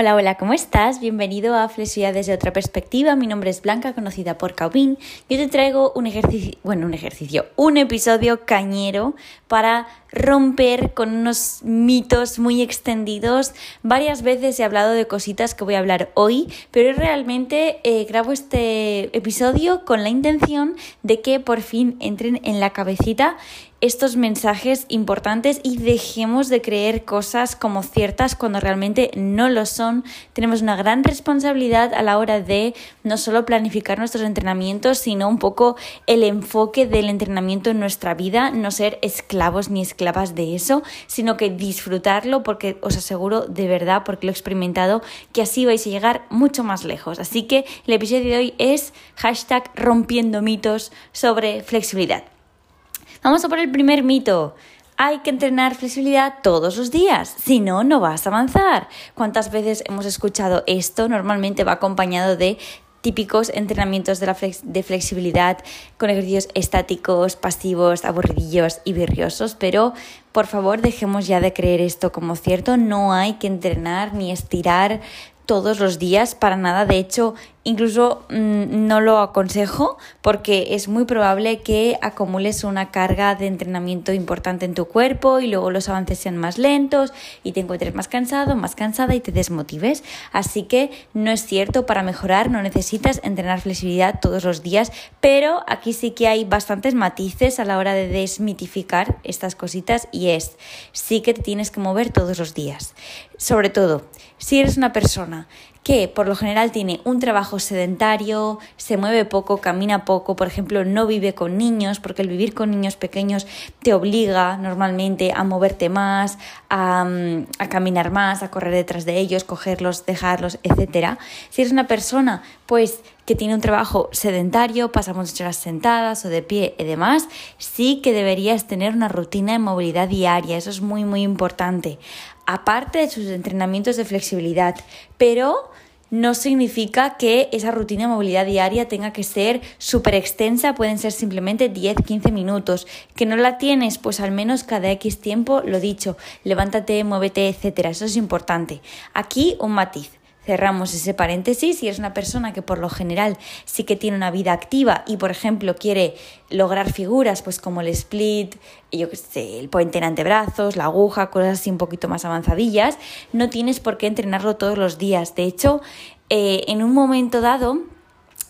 Hola, hola, ¿cómo estás? Bienvenido a Flexibilidad desde otra perspectiva. Mi nombre es Blanca, conocida por Caubin. Yo te traigo un ejercicio, bueno, un ejercicio, un episodio cañero para romper con unos mitos muy extendidos. Varias veces he hablado de cositas que voy a hablar hoy, pero realmente eh, grabo este episodio con la intención de que por fin entren en la cabecita estos mensajes importantes y dejemos de creer cosas como ciertas cuando realmente no lo son. Tenemos una gran responsabilidad a la hora de no solo planificar nuestros entrenamientos, sino un poco el enfoque del entrenamiento en nuestra vida, no ser esclavos ni esclavas de eso, sino que disfrutarlo porque os aseguro de verdad, porque lo he experimentado, que así vais a llegar mucho más lejos. Así que el episodio de hoy es hashtag rompiendo mitos sobre flexibilidad. Vamos a por el primer mito. Hay que entrenar flexibilidad todos los días, si no, no vas a avanzar. ¿Cuántas veces hemos escuchado esto? Normalmente va acompañado de típicos entrenamientos de, la de flexibilidad con ejercicios estáticos, pasivos, aburridillos y virriosos, pero por favor dejemos ya de creer esto como cierto, no hay que entrenar ni estirar todos los días para nada. De hecho, incluso mm, no lo aconsejo porque es muy probable que acumules una carga de entrenamiento importante en tu cuerpo y luego los avances sean más lentos y te encuentres más cansado, más cansada y te desmotives. Así que no es cierto, para mejorar no necesitas entrenar flexibilidad todos los días, pero aquí sí que hay bastantes matices a la hora de desmitificar estas cositas y es, sí que te tienes que mover todos los días. Sobre todo, si eres una persona que por lo general tiene un trabajo sedentario, se mueve poco, camina poco, por ejemplo, no vive con niños, porque el vivir con niños pequeños te obliga normalmente a moverte más, a, mm, a caminar más, a correr detrás de ellos, cogerlos, dejarlos, etc. Si eres una persona, pues que tiene un trabajo sedentario, pasa muchas horas sentadas o de pie y demás, sí que deberías tener una rutina de movilidad diaria, eso es muy muy importante, aparte de sus entrenamientos de flexibilidad, pero no significa que esa rutina de movilidad diaria tenga que ser súper extensa, pueden ser simplemente 10-15 minutos. Que no la tienes, pues al menos cada X tiempo, lo dicho, levántate, muévete, etcétera. Eso es importante. Aquí un matiz. Cerramos ese paréntesis. Si eres una persona que por lo general sí que tiene una vida activa y, por ejemplo, quiere lograr figuras, pues como el split, yo sé, el puente en antebrazos, la aguja, cosas así un poquito más avanzadillas, no tienes por qué entrenarlo todos los días. De hecho, eh, en un momento dado,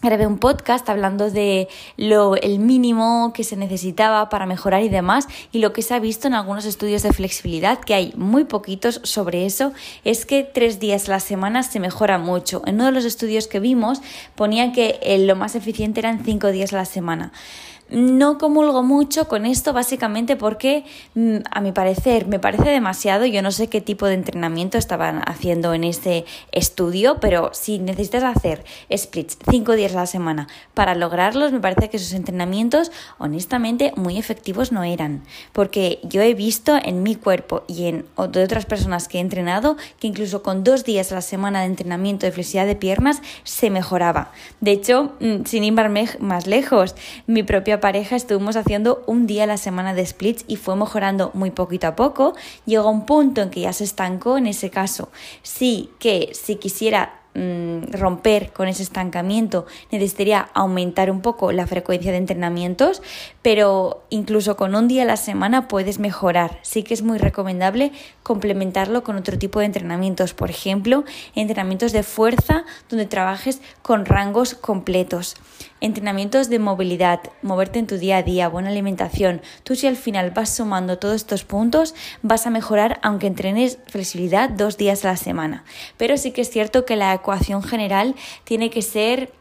grabé un podcast hablando de lo el mínimo que se necesitaba para mejorar y demás y lo que se ha visto en algunos estudios de flexibilidad que hay muy poquitos sobre eso es que tres días a la semana se mejora mucho. En uno de los estudios que vimos ponía que lo más eficiente eran cinco días a la semana no comulgo mucho con esto básicamente porque mm, a mi parecer me parece demasiado, yo no sé qué tipo de entrenamiento estaban haciendo en este estudio, pero si necesitas hacer splits cinco días a la semana para lograrlos, me parece que esos entrenamientos honestamente muy efectivos no eran, porque yo he visto en mi cuerpo y en otras personas que he entrenado que incluso con dos días a la semana de entrenamiento de flexibilidad de piernas se mejoraba. De hecho, mm, sin ir más lejos, mi propia pareja estuvimos haciendo un día a la semana de splits y fue mejorando muy poquito a poco. Llegó un punto en que ya se estancó en ese caso. Sí que si quisiera Mm, romper con ese estancamiento, necesitaría aumentar un poco la frecuencia de entrenamientos, pero incluso con un día a la semana puedes mejorar. Sí que es muy recomendable complementarlo con otro tipo de entrenamientos, por ejemplo, entrenamientos de fuerza donde trabajes con rangos completos. Entrenamientos de movilidad, moverte en tu día a día, buena alimentación. Tú si al final vas sumando todos estos puntos, vas a mejorar aunque entrenes flexibilidad dos días a la semana. Pero sí que es cierto que la ecuación general tiene que ser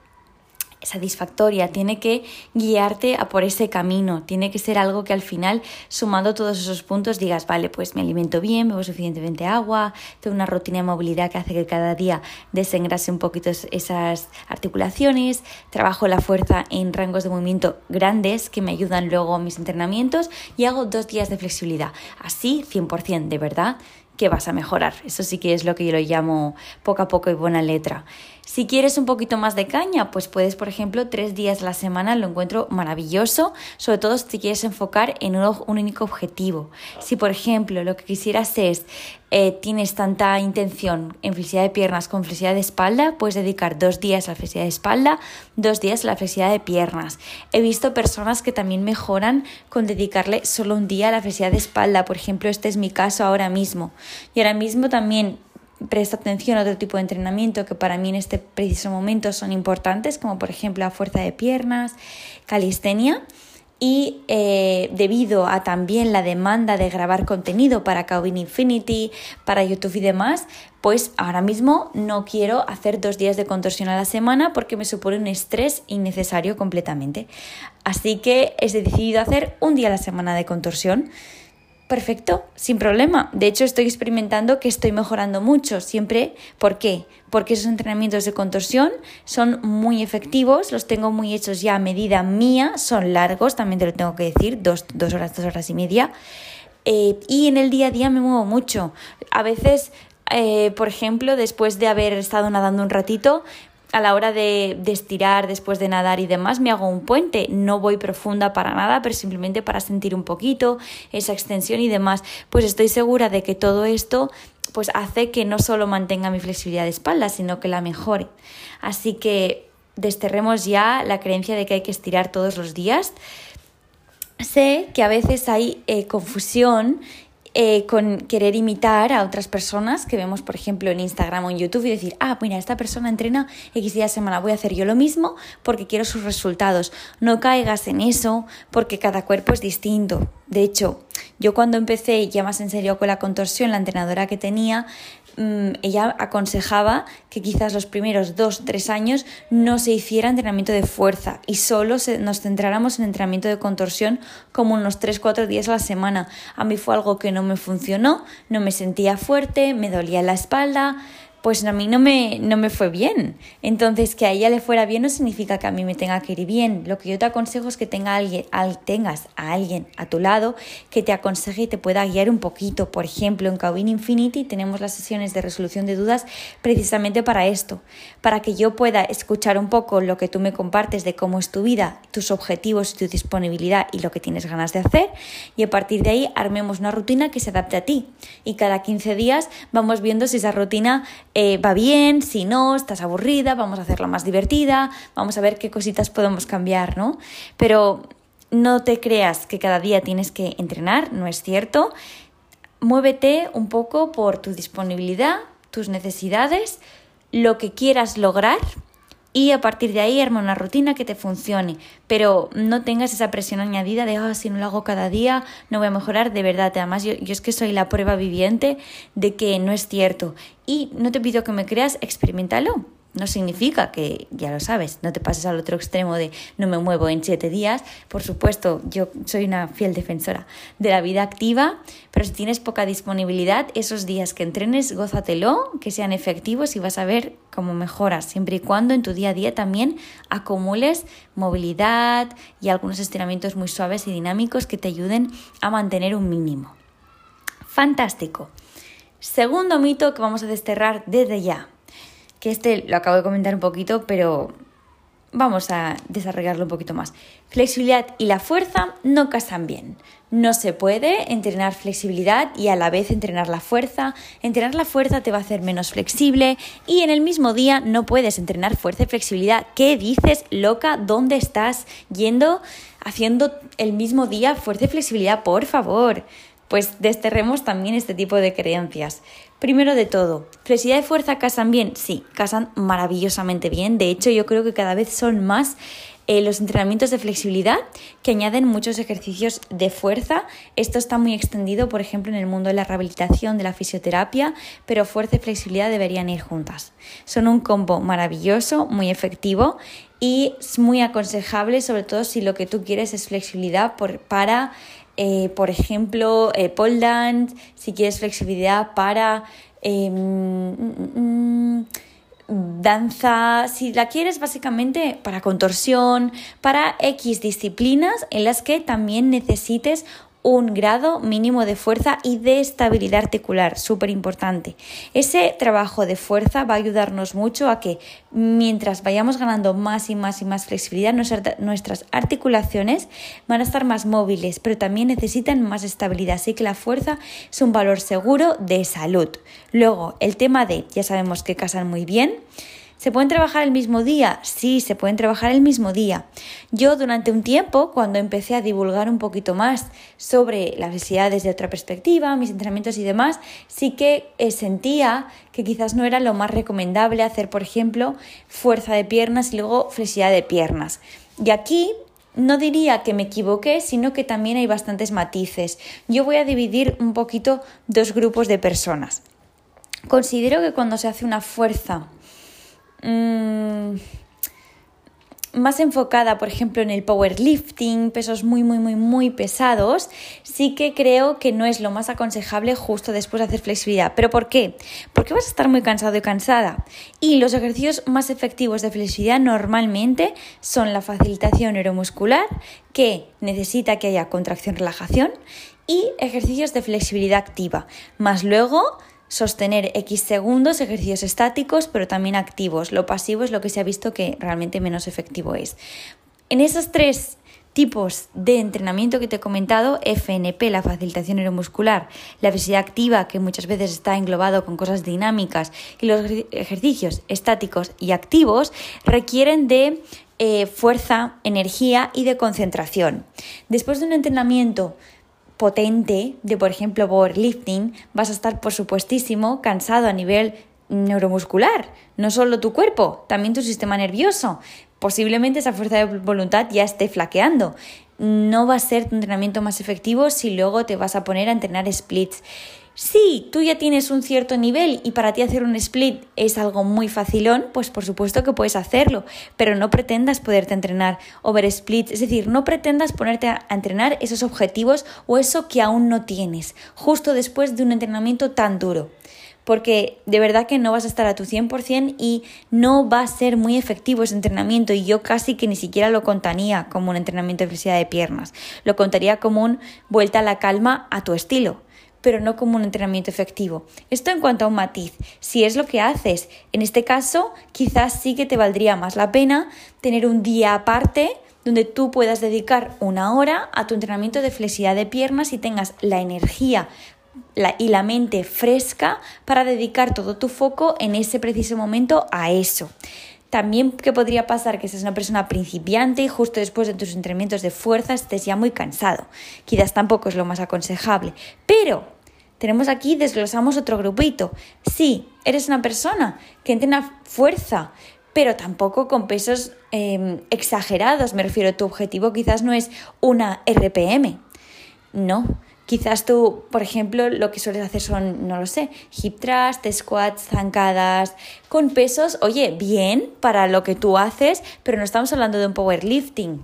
satisfactoria, tiene que guiarte a por ese camino, tiene que ser algo que al final, sumando todos esos puntos, digas, vale, pues me alimento bien, bebo suficientemente agua, tengo una rutina de movilidad que hace que cada día desengrase un poquito esas articulaciones, trabajo la fuerza en rangos de movimiento grandes que me ayudan luego mis entrenamientos y hago dos días de flexibilidad. Así, 100%, de verdad, que vas a mejorar. Eso sí que es lo que yo lo llamo poco a poco y buena letra. Si quieres un poquito más de caña, pues puedes, por ejemplo, tres días a la semana, lo encuentro maravilloso, sobre todo si te quieres enfocar en un, único objetivo. Si, por ejemplo, lo que quisieras es eh, tienes tanta intención en flexibilidad de piernas con flexibilidad de espalda, puedes dedicar dos días a la flexibilidad de espalda, dos días a la flexibilidad de piernas. He visto personas que también mejoran con dedicarle solo un día a la flexibilidad de espalda. Por ejemplo, este es mi caso ahora mismo. Y ahora mismo también presta atención a otro tipo de entrenamiento que para mí en este preciso momento son importantes, como por ejemplo la fuerza de piernas, calistenia y eh, debido a también la demanda de grabar contenido para Calvin Infinity, para YouTube y demás, pues ahora mismo no quiero hacer dos días de contorsión a la semana porque me supone un estrés innecesario completamente. Así que he decidido hacer un día a la semana de contorsión perfecto, sin problema. De hecho, estoy experimentando que estoy mejorando mucho siempre. ¿Por qué? Porque esos entrenamientos de contorsión son muy efectivos, los tengo muy hechos ya a medida mía, son largos, también te lo tengo que decir, dos, horas, dos horas y media. Eh, y en el día a día me muevo mucho. A veces eh, por ejemplo, después de haber estado nadando un ratito, a la hora de, estirar después de nadar y demás, me hago un puente. No voy profunda para nada, pero simplemente para sentir un poquito esa extensión y demás. Pues estoy segura de que todo esto pues hace que no solo mantenga mi flexibilidad de espalda, sino que la mejore. Así que desterremos ya la creencia de que hay que estirar todos los días. Sé que a veces hay eh, confusión eh, con querer imitar a otras personas que vemos, por ejemplo, en Instagram o en YouTube y decir, ah, mira, esta persona entrena X días a semana, voy a hacer yo lo mismo porque quiero sus resultados. No caigas en eso porque cada cuerpo es distinto. De hecho, yo cuando empecé ya más en serio con la contorsión, la entrenadora que tenía ella aconsejaba que quizás los primeros dos, tres años no se hiciera entrenamiento de fuerza y solo nos centráramos en entrenamiento de contorsión como unos tres, cuatro días a la semana. A mí fue algo que no me funcionó, no me sentía fuerte, me dolía la espalda, pues a mí no me, no me fue bien. Entonces, que a ella le fuera bien no significa que a mí me tenga que ir bien. Lo que yo te aconsejo es que tenga alguien, al, tengas a alguien a tu lado que te aconseje y te pueda guiar un poquito. Por ejemplo, en Calvin Infinity tenemos las sesiones de resolución de dudas precisamente para esto, para que yo pueda escuchar un poco lo que tú me compartes de cómo es tu vida, tus objetivos, tu disponibilidad y lo que tienes ganas de hacer. Y a partir de ahí armemos una rutina que se adapte a ti. Y cada 15 días vamos viendo si esa rutina eh, va bien, si no, estás aburrida, vamos a hacerla más divertida, vamos a ver qué cositas podemos cambiar, ¿no? Pero no te creas que cada día tienes que entrenar, no es cierto. Muévete un poco por tu disponibilidad, tus necesidades, lo que quieras lograr y a partir de ahí arma una rutina que te funcione, pero no tengas esa presión añadida de, oh, si no lo hago cada día, no voy a mejorar, de verdad, además yo, yo es que soy la prueba viviente de que no es cierto. Y no te pido que me creas, experimentalo. No significa que, ya lo sabes, no te pases al otro extremo de no me muevo en siete días. Por supuesto, yo soy una fiel defensora de la vida activa, pero si tienes poca disponibilidad, esos días que entrenes, gózatelo, que sean efectivos y vas a ver cómo mejoras, siempre y cuando en tu día a día también acumules movilidad y algunos estiramientos muy suaves y dinámicos que te ayuden a mantener un mínimo. Fantástico. Segundo mito que vamos a desterrar desde ya que este lo acabo de comentar un poquito, pero vamos a desarrollarlo un poquito más. Flexibilidad y la fuerza no casan bien. No se puede entrenar flexibilidad y a la vez entrenar la fuerza. Entrenar la fuerza te va a hacer menos flexible y en el mismo día no puedes entrenar fuerza y flexibilidad. ¿Qué dices, loca? ¿Dónde estás yendo haciendo el mismo día fuerza y flexibilidad? Por favor. Pues desterremos también este tipo de creencias. Primero de todo, ¿flexibilidad y fuerza casan bien? Sí, casan maravillosamente bien. De hecho, yo creo que cada vez son más eh, los entrenamientos de flexibilidad que añaden muchos ejercicios de fuerza. Esto está muy extendido, por ejemplo, en el mundo de la rehabilitación, de la fisioterapia, pero fuerza y flexibilidad deberían ir juntas. Son un combo maravilloso, muy efectivo y es muy aconsejable, sobre todo si lo que tú quieres es flexibilidad para eh, por ejemplo, eh, pole dance, si quieres flexibilidad para em, mm, mm, danza, si la quieres básicamente para contorsión, para X disciplinas en las que también necesites un grado mínimo de fuerza y de estabilidad articular, súper importante. Ese trabajo de fuerza va a ayudarnos mucho a que mientras vayamos ganando más y más y más flexibilidad, nuestras articulaciones van a estar más móviles, pero también necesitan más estabilidad. Así que la fuerza es un valor seguro de salud. Luego, el tema de, ya sabemos que casan muy bien. ¿Se pueden trabajar el mismo día? Sí, se pueden trabajar el mismo día. Yo durante un tiempo, cuando empecé a divulgar un poquito más sobre la flexibilidad desde otra perspectiva, mis entrenamientos y demás, sí que eh, sentía que quizás no era lo más recomendable hacer, por ejemplo, fuerza de piernas y luego flexibilidad de piernas. Y aquí no diría que me equivoqué, sino que también hay bastantes matices. Yo voy a dividir un poquito dos grupos de personas. Considero que cuando se hace una fuerza Mm, más enfocada, por ejemplo, en el powerlifting, pesos muy, muy, muy, muy pesados, sí que creo que no es lo más aconsejable justo después de hacer flexibilidad. ¿Pero por qué? Porque vas a estar muy cansado y cansada. Y los ejercicios más efectivos de flexibilidad normalmente son la facilitación neuromuscular, que necesita que haya contracción-relajación, y ejercicios de flexibilidad activa. Más luego sostener X segundos, ejercicios estáticos, pero también activos. Lo pasivo es lo que se ha visto que realmente menos efectivo es. En esos tres tipos de entrenamiento que te he comentado, FNP, la facilitación neuromuscular, la flexibilidad activa, que muchas veces está englobado con cosas dinámicas, y los ejercicios estáticos y activos, requieren de eh, fuerza, energía y de concentración. Después de un entrenamiento potente de, por ejemplo, powerlifting, vas a estar, por supuestísimo, cansado a nivel neuromuscular, no solo tu cuerpo, también tu sistema nervioso. Posiblemente esa fuerza de voluntad ya esté flaqueando. No va a ser tu entrenamiento más efectivo si luego te vas a poner a entrenar splits. Si tú ya tienes un cierto nivel y para ti hacer un split es algo muy facilón, pues por supuesto que puedes hacerlo, pero no pretendas poderte entrenar over splits, es decir, no pretendas ponerte a entrenar esos objetivos o eso que aún no tienes, justo después de un entrenamiento tan duro porque de verdad que no vas a estar a tu 100% y no va a ser muy efectivo ese entrenamiento y yo casi que ni siquiera lo contaría como un entrenamiento de flexibilidad de piernas, lo contaría como un vuelta a la calma a tu estilo pero no como un entrenamiento efectivo. Esto en cuanto a un matiz, si es lo que haces, en este caso quizás sí que te valdría más la pena tener un día aparte donde tú puedas dedicar una hora a tu entrenamiento de flexibilidad de piernas y tengas la energía y la mente fresca para dedicar todo tu foco en ese preciso momento a eso. También que podría pasar que seas una persona principiante y justo después de tus entrenamientos de fuerza estés ya muy cansado. Quizás tampoco es lo más aconsejable. Pero tenemos aquí, desglosamos otro grupito. Sí, eres una persona que entrena fuerza, pero tampoco con pesos em, exagerados. Me refiero, tu objetivo quizás no es una RPM. No, Quizás tú, por ejemplo, lo que sueles hacer son, no lo sé, hip thrust, squats, zancadas, con pesos, oye, bien para lo que tú haces, pero no estamos hablando de un powerlifting.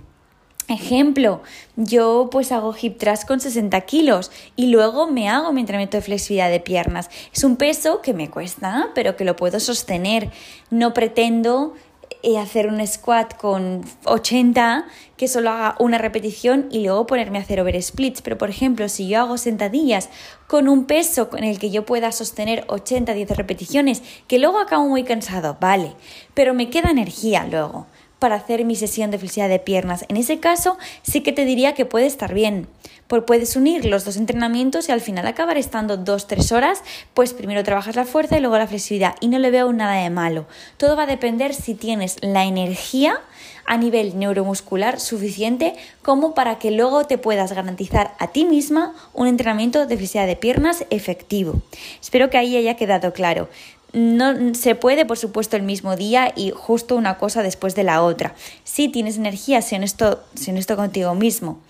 Ejemplo, yo pues hago hip thrust con 60 kilos y luego me hago mi entrenamiento de flexibilidad de piernas. Es un peso que me cuesta, pero que lo puedo sostener. No pretendo y hacer un squat con 80 que solo haga una repetición y luego ponerme a hacer over splits. Pero por ejemplo, si yo hago sentadillas con un peso con el que yo pueda sostener 80, 10 repeticiones, que luego acabo muy cansado, vale, pero me queda energía luego para hacer mi sesión de flexibilidad de piernas. En ese caso, sí que te diría que puede estar bien. Pues puedes unir los dos entrenamientos y al final acabar estando dos, tres horas, pues primero trabajas la fuerza y luego la flexibilidad. Y no le veo nada de malo. Todo va a depender si tienes la energía a nivel neuromuscular suficiente como para que luego te puedas garantizar a ti misma un entrenamiento de flexibilidad de piernas efectivo. Espero que ahí haya quedado claro no se puede, por supuesto, el mismo día y justo una cosa después de la otra. Si tienes energía, sé honesto, esto contigo mismo.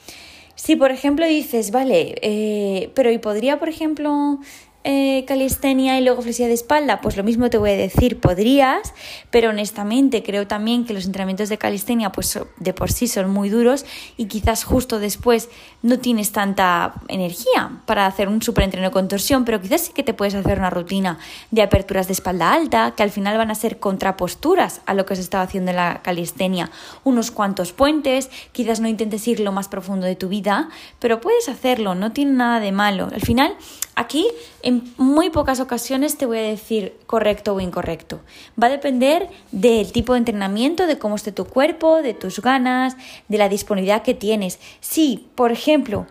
Si, por ejemplo, dices, vale, eh, pero ¿y podría, por ejemplo, eh, calistenia y luego flexibilidad de espalda? Pues lo mismo te voy a decir, podrías, pero honestamente creo también que los entrenamientos de calistenia pues de por sí son muy duros y quizás justo después no tienes tanta energía para hacer un superentreno de contorsión, pero quizás sí que te puedes hacer una rutina de aperturas de espalda alta, que al final van a ser contraposturas a lo que se estaba haciendo en la calistenia, unos cuantos puentes, quizás no intentes ir lo más profundo de tu vida, pero puedes hacerlo, no tiene nada de malo. Al final, aquí en muy pocas ocasiones te voy a decir correcto o incorrecto. Va a depender del tipo de entrenamiento, de cómo esté tu cuerpo, de tus ganas, de la disponibilidad que tienes. Si, por ejemplo,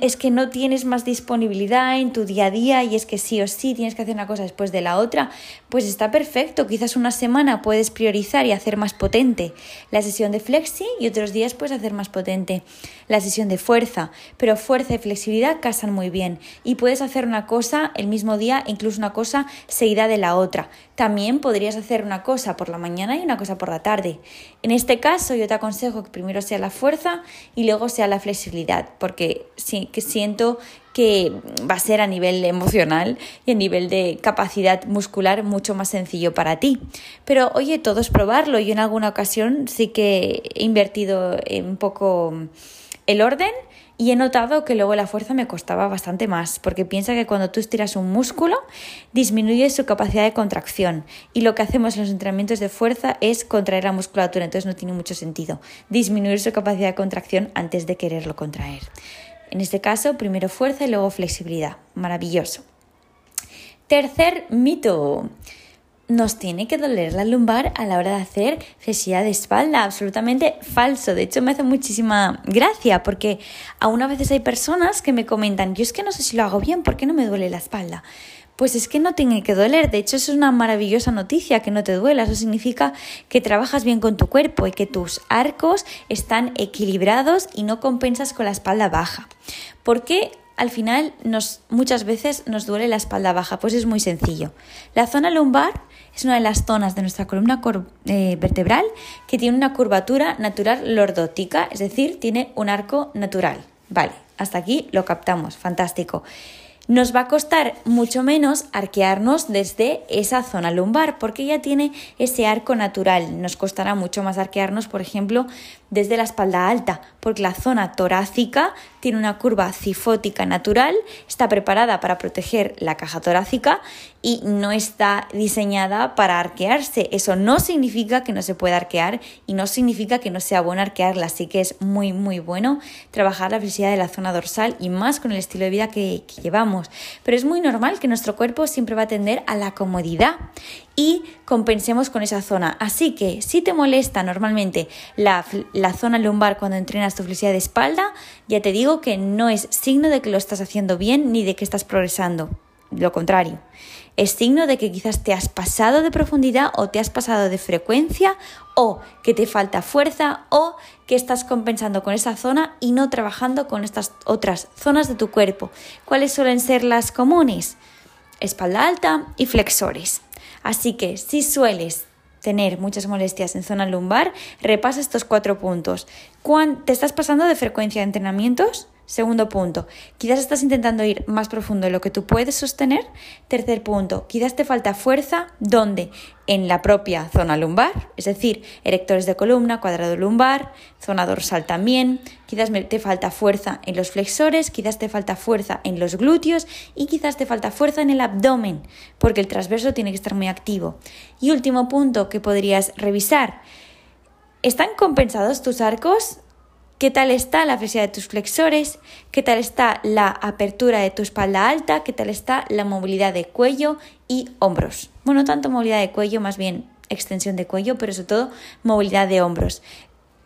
es que no tienes más disponibilidad en tu día a día y es que sí o sí tienes que hacer una cosa después de la otra, pues está perfecto. Quizás una semana puedes priorizar y hacer más potente la sesión de flexi y otros días puedes hacer más potente la sesión de fuerza. Pero fuerza y flexibilidad casan muy bien y puedes hacer una cosa el mismo día, incluso una cosa seguida de la otra. También podrías hacer una cosa por la mañana y una cosa por la tarde. En este caso yo te aconsejo que primero sea la fuerza y luego sea la flexibilidad, porque que siento que va a ser a nivel emocional y a nivel de capacidad muscular mucho más sencillo para ti. Pero oye, todo es probarlo. Yo en alguna ocasión sí que he invertido un poco el orden y he notado que luego la fuerza me costaba bastante más, porque piensa que cuando tú estiras un músculo, disminuye su capacidad de contracción. Y lo que hacemos en los entrenamientos de fuerza es contraer la musculatura, entonces no tiene mucho sentido disminuir su capacidad de contracción antes de quererlo contraer. En este caso, primero fuerza y luego flexibilidad. Maravilloso. Tercer mito. Nos tiene que doler la lumbar a la hora de hacer flexibilidad de espalda. Absolutamente falso. De hecho, me hace muchísima gracia porque aún a veces hay personas que me comentan, yo es que no sé si lo hago bien, ¿por qué no me duele la espalda? Pues es que no tiene que doler. De hecho, es una maravillosa noticia, que no te duela. Eso significa que trabajas bien con tu cuerpo y que tus arcos están equilibrados y no compensas con la espalda baja. ¿Por qué al final nos, muchas veces nos duele la espalda baja? Pues es muy sencillo. La zona lumbar es una de las zonas de nuestra columna eh, vertebral que tiene una curvatura natural lordótica, es decir, tiene un arco natural. Vale, hasta aquí lo captamos, fantástico nos va a costar mucho menos arquearnos desde esa zona lumbar porque ya tiene ese arco natural. Nos costará mucho más arquearnos, por ejemplo, desde la espalda alta, porque la zona torácica tiene una curva cifótica natural, está preparada para proteger la caja torácica y no está diseñada para arquearse. Eso no significa que no se pueda arquear y no significa que no sea bueno arquearla, así que es muy muy bueno trabajar la flexibilidad de la zona dorsal y más con el estilo de vida que, que llevamos. Pero es muy normal que nuestro cuerpo siempre va a tender a la comodidad y compensemos con esa zona. Así que si te molesta normalmente la, zona lumbar cuando entrenas tu flexibilidad de espalda, ya te digo que no es signo de que lo estás haciendo bien ni de que estás progresando. Lo contrario, es signo de que quizás te has pasado de profundidad o te has pasado de frecuencia o que te falta fuerza o que estás compensando con esa zona y no trabajando con estas otras zonas de tu cuerpo. ¿Cuáles suelen ser las comunes? Espalda alta y flexores. Así que si sueles tener muchas molestias en zona lumbar, repasa estos cuatro puntos. ¿Te estás pasando de frecuencia de entrenamientos? Segundo punto, quizás estás intentando ir más profundo de lo que tú puedes sostener. Tercer punto, quizás te falta fuerza. ¿Dónde? En la propia zona lumbar, es decir, erectores de columna, cuadrado lumbar, zona dorsal también. Quizás te falta fuerza en los flexores, quizás te falta fuerza en los glúteos y quizás te falta fuerza en el abdomen, porque el transverso tiene que estar muy activo. Y último punto que podrías revisar. ¿Están compensados tus arcos? Qué tal está la flexibilidad de tus flexores, qué tal está la apertura de tu espalda alta, qué tal está la movilidad de cuello y hombros. Bueno, tanto movilidad de cuello, más bien extensión de cuello, pero sobre todo movilidad de hombros.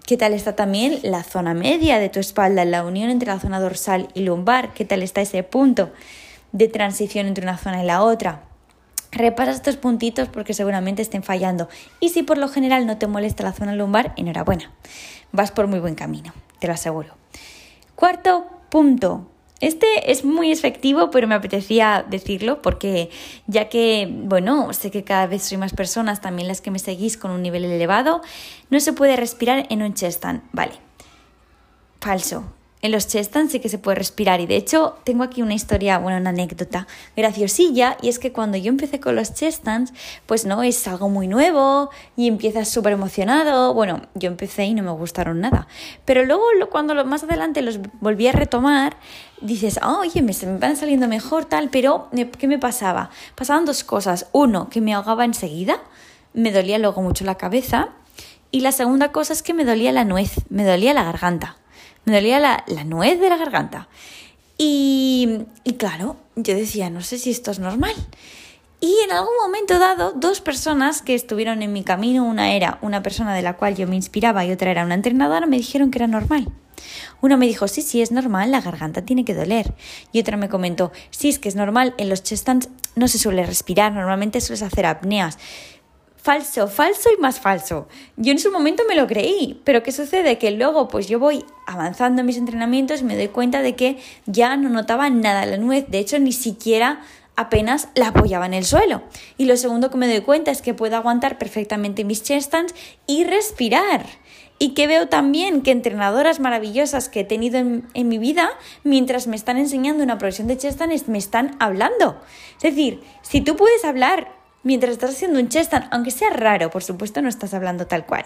¿Qué tal está también la zona media de tu espalda, la unión entre la zona dorsal y lumbar? ¿Qué tal está ese punto de transición entre una zona y la otra? Repasa estos puntitos porque seguramente estén fallando. Y si por lo general no te molesta la zona lumbar, enhorabuena. Vas por muy buen camino te lo aseguro. Cuarto punto. Este es muy efectivo, pero me apetecía decirlo porque ya que, bueno, sé que cada vez soy más personas, también las que me seguís con un nivel elevado, no se puede respirar en un chest Vale. Falso. En los chest sí que se puede respirar. Y de hecho tengo aquí una historia, bueno, una anécdota graciosilla y es que cuando yo empecé con los chest pues no, es algo muy nuevo y empiezas súper emocionado, bueno, yo empecé y no me gustaron nada, pero luego cuando más adelante los volví a retomar, dices, oh, oye, me, me van saliendo mejor tal, pero ¿qué me pasaba? Pasaban dos cosas, uno, que me ahogaba enseguida, me dolía luego mucho la cabeza y la segunda cosa es que me dolía la nuez, me dolía la garganta me dolía la, nuez de la garganta. Y, y claro, yo decía, no sé si esto es normal. Y en algún momento dado, dos personas que estuvieron en mi camino, una era una persona de la cual yo me inspiraba y otra era una entrenadora, me dijeron que era normal. Una me dijo, sí, sí, es normal, la garganta tiene que doler. Y otra me comentó, sí, es que es normal, en los chestans no se suele respirar, normalmente sueles hacer apneas falso, falso y más falso. Yo en su momento me lo creí, pero ¿qué sucede? Que luego pues yo voy avanzando en mis entrenamientos y me doy cuenta de que ya no notaba nada la nuez, de hecho ni siquiera apenas la apoyaba en el suelo. Y lo segundo que me doy cuenta es que puedo aguantar perfectamente mis chest stands y respirar. Y que veo también que entrenadoras maravillosas que he tenido en, mi vida, mientras me están enseñando una progresión de chest stands, me están hablando. Es decir, si tú puedes hablar mientras estás haciendo un chest aunque sea raro, por supuesto no estás hablando tal cual,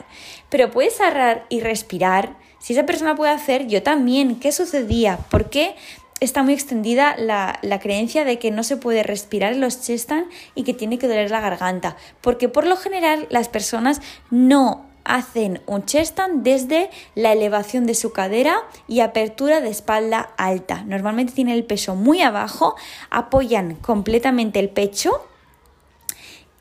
pero puedes cerrar y respirar. Si esa persona puede hacer, yo también. ¿Qué sucedía? ¿Por qué está muy extendida la, creencia de que no se puede respirar en los chest y que tiene que doler la garganta? Porque por lo general las personas no hacen un chest desde la elevación de su cadera y apertura de espalda alta. Normalmente tienen el peso muy abajo, apoyan completamente el pecho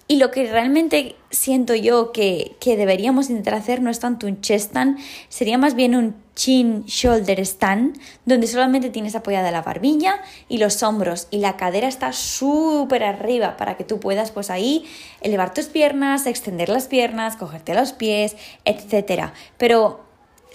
y lo que realmente siento yo que, deberíamos intentar hacer no es tanto un chest stand, sería más bien un chin shoulder stand, donde solamente tienes apoyada la barbilla y los hombros y la cadera está súper arriba para que tú puedas pues ahí elevar tus piernas, extender las piernas, cogerte los pies, etc. Pero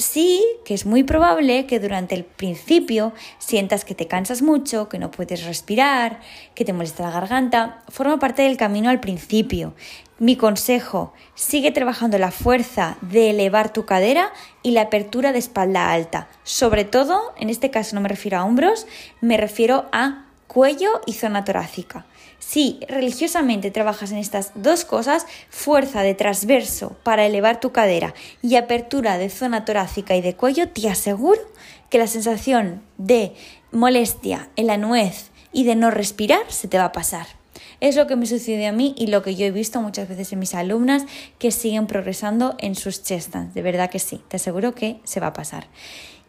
Sí, que es muy probable que durante el principio sientas que te cansas mucho, que no puedes respirar, que te molesta la garganta, forma parte del camino al principio. Mi consejo, sigue trabajando la fuerza de elevar tu cadera y la apertura de espalda alta. Sobre todo, en este caso no me refiero a hombros, me refiero a cuello y zona torácica. Si religiosamente trabajas en estas dos cosas, fuerza de transverso para elevar tu cadera y apertura de zona torácica y de cuello, te aseguro que la sensación de molestia en la nuez y de no respirar se te va a pasar. Es lo que me sucede a mí y lo que yo he visto muchas veces en mis alumnas que siguen progresando en sus chest De verdad que sí, te aseguro que se va a pasar.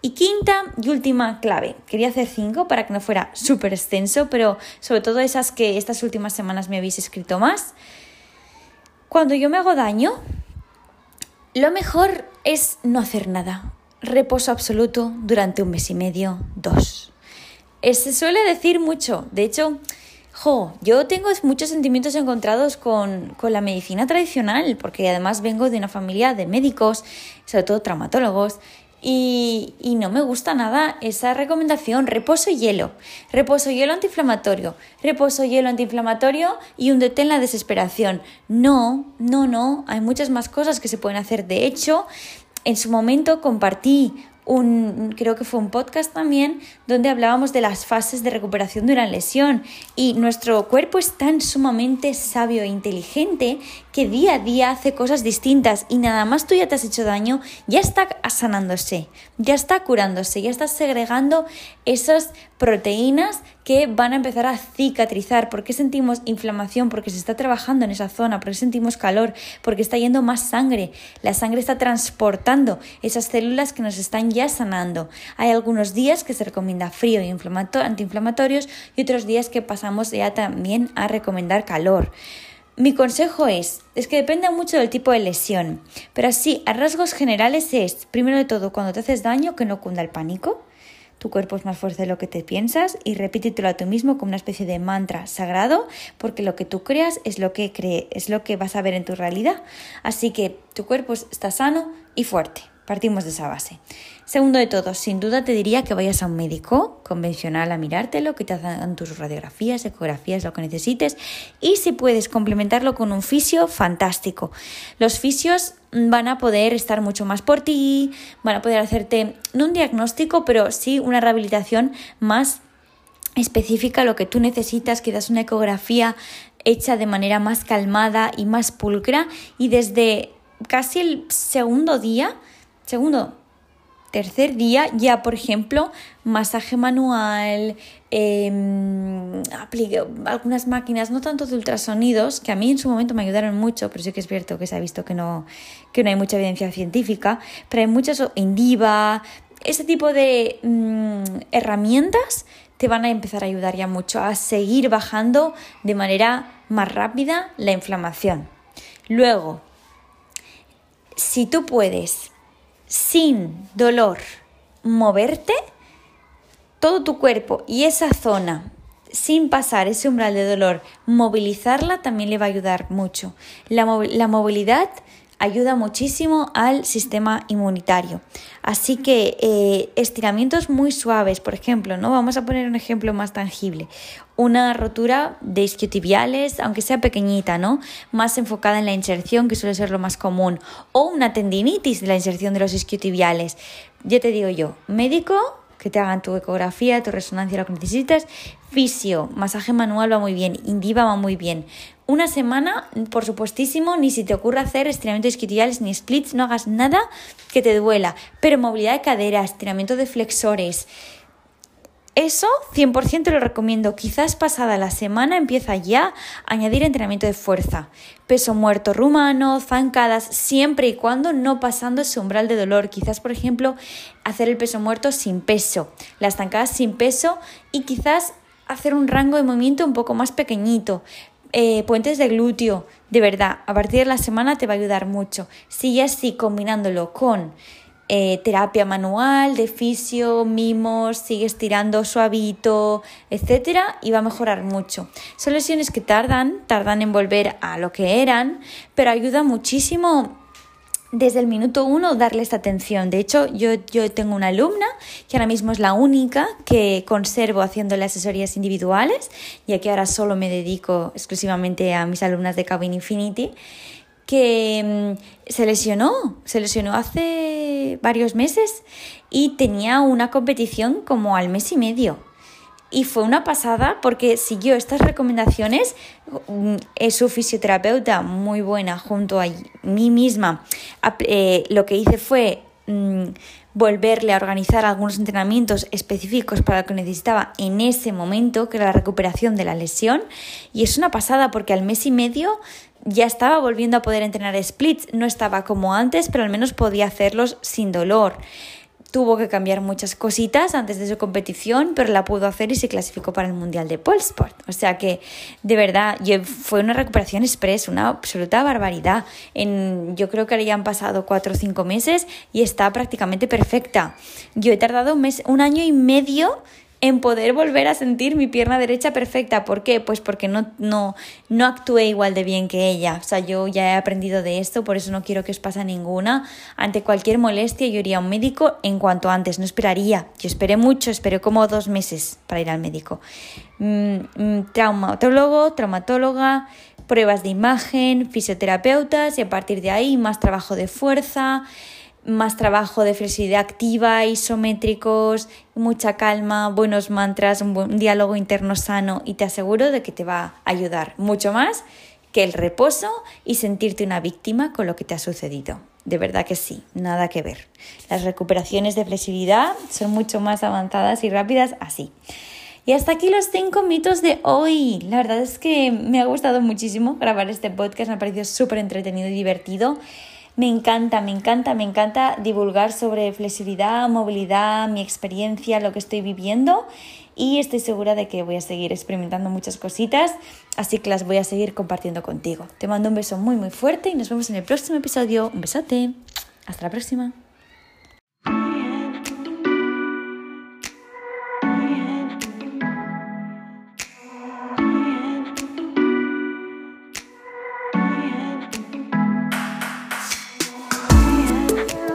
Y quinta y última clave. Quería hacer cinco para que no fuera súper extenso, pero sobre todo esas que estas últimas semanas me habéis escrito más. Cuando yo me hago daño, lo mejor es no hacer nada. Reposo absoluto durante un mes y medio, dos. Se suele decir mucho. De hecho, jo, yo tengo muchos sentimientos encontrados con, con la medicina tradicional, porque además vengo de una familia de médicos, sobre todo traumatólogos, y, no me gusta nada esa recomendación. Reposo hielo, reposo hielo antiinflamatorio, reposo hielo antiinflamatorio y un en la desesperación. No, no, no, hay muchas más cosas que se pueden hacer. De hecho, en su momento compartí un, creo que fue un podcast también, donde hablábamos de las fases de recuperación de una lesión. Y nuestro cuerpo es tan sumamente sabio e inteligente que día a día hace cosas distintas y nada más tú ya te has hecho daño, ya está sanándose, ya está curándose, ya está segregando esas proteínas que van a empezar a cicatrizar. ¿Por qué sentimos inflamación? Porque se está trabajando en esa zona, porque sentimos calor, porque está yendo más sangre. La sangre está transportando esas células que nos están ya sanando. Hay algunos días que se recomienda frío y antiinflamatorios y otros días que pasamos ya también a recomendar calor. Mi consejo es, es que depende mucho del tipo de lesión, pero así, a rasgos generales es, primero de todo, cuando te haces daño, que no cunda el pánico. Tu cuerpo es más fuerte de lo que te piensas y repítetelo a tú mismo como una especie de mantra sagrado, porque lo que tú creas es lo que cree, es lo que vas a ver en tu realidad. Así que tu cuerpo está sano y fuerte. Partimos de esa base. Segundo de todo, sin duda te diría que vayas a un médico convencional a mirártelo, que te hagan tus radiografías, ecografías, lo que necesites. Y si puedes complementarlo con un fisio, fantástico. Los fisios van a poder estar mucho más por ti, van a poder hacerte, no un diagnóstico, pero sí una rehabilitación más específica, lo que tú necesitas, quizás una ecografía hecha de manera más calmada y más pulcra. Y desde casi el segundo día, segundo, tercer día ya, por ejemplo, masaje manual, eh, algunas máquinas, no tanto de ultrasonidos, que a mí en su momento me ayudaron mucho, pero sí que es cierto que se ha visto que no, que no hay mucha evidencia científica, pero hay muchas, Indiva, ese tipo de mm, herramientas te van a empezar a ayudar ya mucho a seguir bajando de manera más rápida la inflamación. Luego, si tú puedes sin dolor moverte, todo tu cuerpo y esa zona sin pasar ese umbral de dolor, movilizarla también le va a ayudar mucho. La, movilidad ayuda muchísimo al sistema inmunitario. Así que eh, estiramientos muy suaves, por ejemplo, ¿no? Vamos a poner un ejemplo más tangible. Una rotura de isquiotibiales, aunque sea pequeñita, ¿no? Más enfocada en la inserción, que suele ser lo más común. O una tendinitis de la inserción de los isquiotibiales. Ya te digo yo, médico, que te hagan tu ecografía, tu resonancia, lo que necesites. Fisio, masaje manual va muy bien, indiva va muy bien. Una semana, por supuestísimo, ni si te ocurre hacer estiramientos isquiotibiales ni splits, no hagas nada que te duela. Pero movilidad de cadera, estiramiento de flexores, eso 100% te lo recomiendo. Quizás pasada la semana empieza ya a añadir entrenamiento de fuerza. Peso muerto rumano, zancadas, siempre y cuando no pasando ese umbral de dolor. Quizás, por ejemplo, hacer el peso muerto sin peso, las zancadas sin peso y quizás hacer un rango de movimiento un poco más pequeñito. Eh, puentes de glúteo, de verdad, a partir de la semana te va a ayudar mucho. Sigue así combinándolo con eh, terapia manual, de fisio, mimos, sigue estirando suavito, etcétera, y va a mejorar mucho. Son lesiones que tardan, tardan en volver a lo que eran, pero ayuda muchísimo desde el minuto uno darle esta atención. De hecho, yo, yo tengo una alumna que ahora mismo es la única que conservo haciéndole asesorías individuales, ya que ahora solo me dedico exclusivamente a mis alumnas de Cabin Infinity que mm, se lesionó, se lesionó hace varios meses y tenía una competición como al mes y medio. Y fue una pasada porque siguió estas recomendaciones. Mm, es su fisioterapeuta muy buena junto a mí misma. Eh, lo que hice fue mm, volverle a organizar algunos entrenamientos específicos para lo que necesitaba en ese momento, que era la recuperación de la lesión. Y es una pasada porque al mes y medio ya estaba volviendo a poder entrenar splits, no estaba como antes, pero al menos podía hacerlos sin dolor. Tuvo que cambiar muchas cositas antes de su competición, pero la pudo hacer y se clasificó para el Mundial de Sport. O sea que, de verdad, fue una recuperación express, una absoluta barbaridad. En, yo creo que ya han pasado cuatro o cinco meses y está prácticamente perfecta. Yo he tardado un, mes, un año y medio en poder volver a sentir mi pierna derecha perfecta. ¿Por qué? Pues porque no, no, no actué igual de bien que ella. O sea, yo ya he aprendido de esto, por eso no quiero que os pase ninguna. Ante cualquier molestia yo iría a un médico en cuanto antes, no esperaría. Yo esperé mucho, esperé como dos meses para ir al médico. Mm, mm, traumatólogo, traumatóloga, pruebas de imagen, fisioterapeutas y a partir de ahí más trabajo de fuerza más trabajo de flexibilidad activa, isométricos, mucha calma, buenos mantras, un, buen diálogo interno sano y te aseguro de que te va a ayudar mucho más que el reposo y sentirte una víctima con lo que te ha sucedido. De verdad que sí, nada que ver. Las recuperaciones de flexibilidad son mucho más avanzadas y rápidas así. Y hasta aquí los cinco mitos de hoy. La verdad es que me ha gustado muchísimo grabar este podcast, me ha parecido súper entretenido y divertido. Me encanta, me encanta, me encanta divulgar sobre flexibilidad, movilidad, mi experiencia, lo que estoy viviendo y estoy segura de que voy a seguir experimentando muchas cositas, así que las voy a seguir compartiendo contigo. Te mando un beso muy muy fuerte y nos vemos en el próximo episodio. Un besote. Hasta la próxima.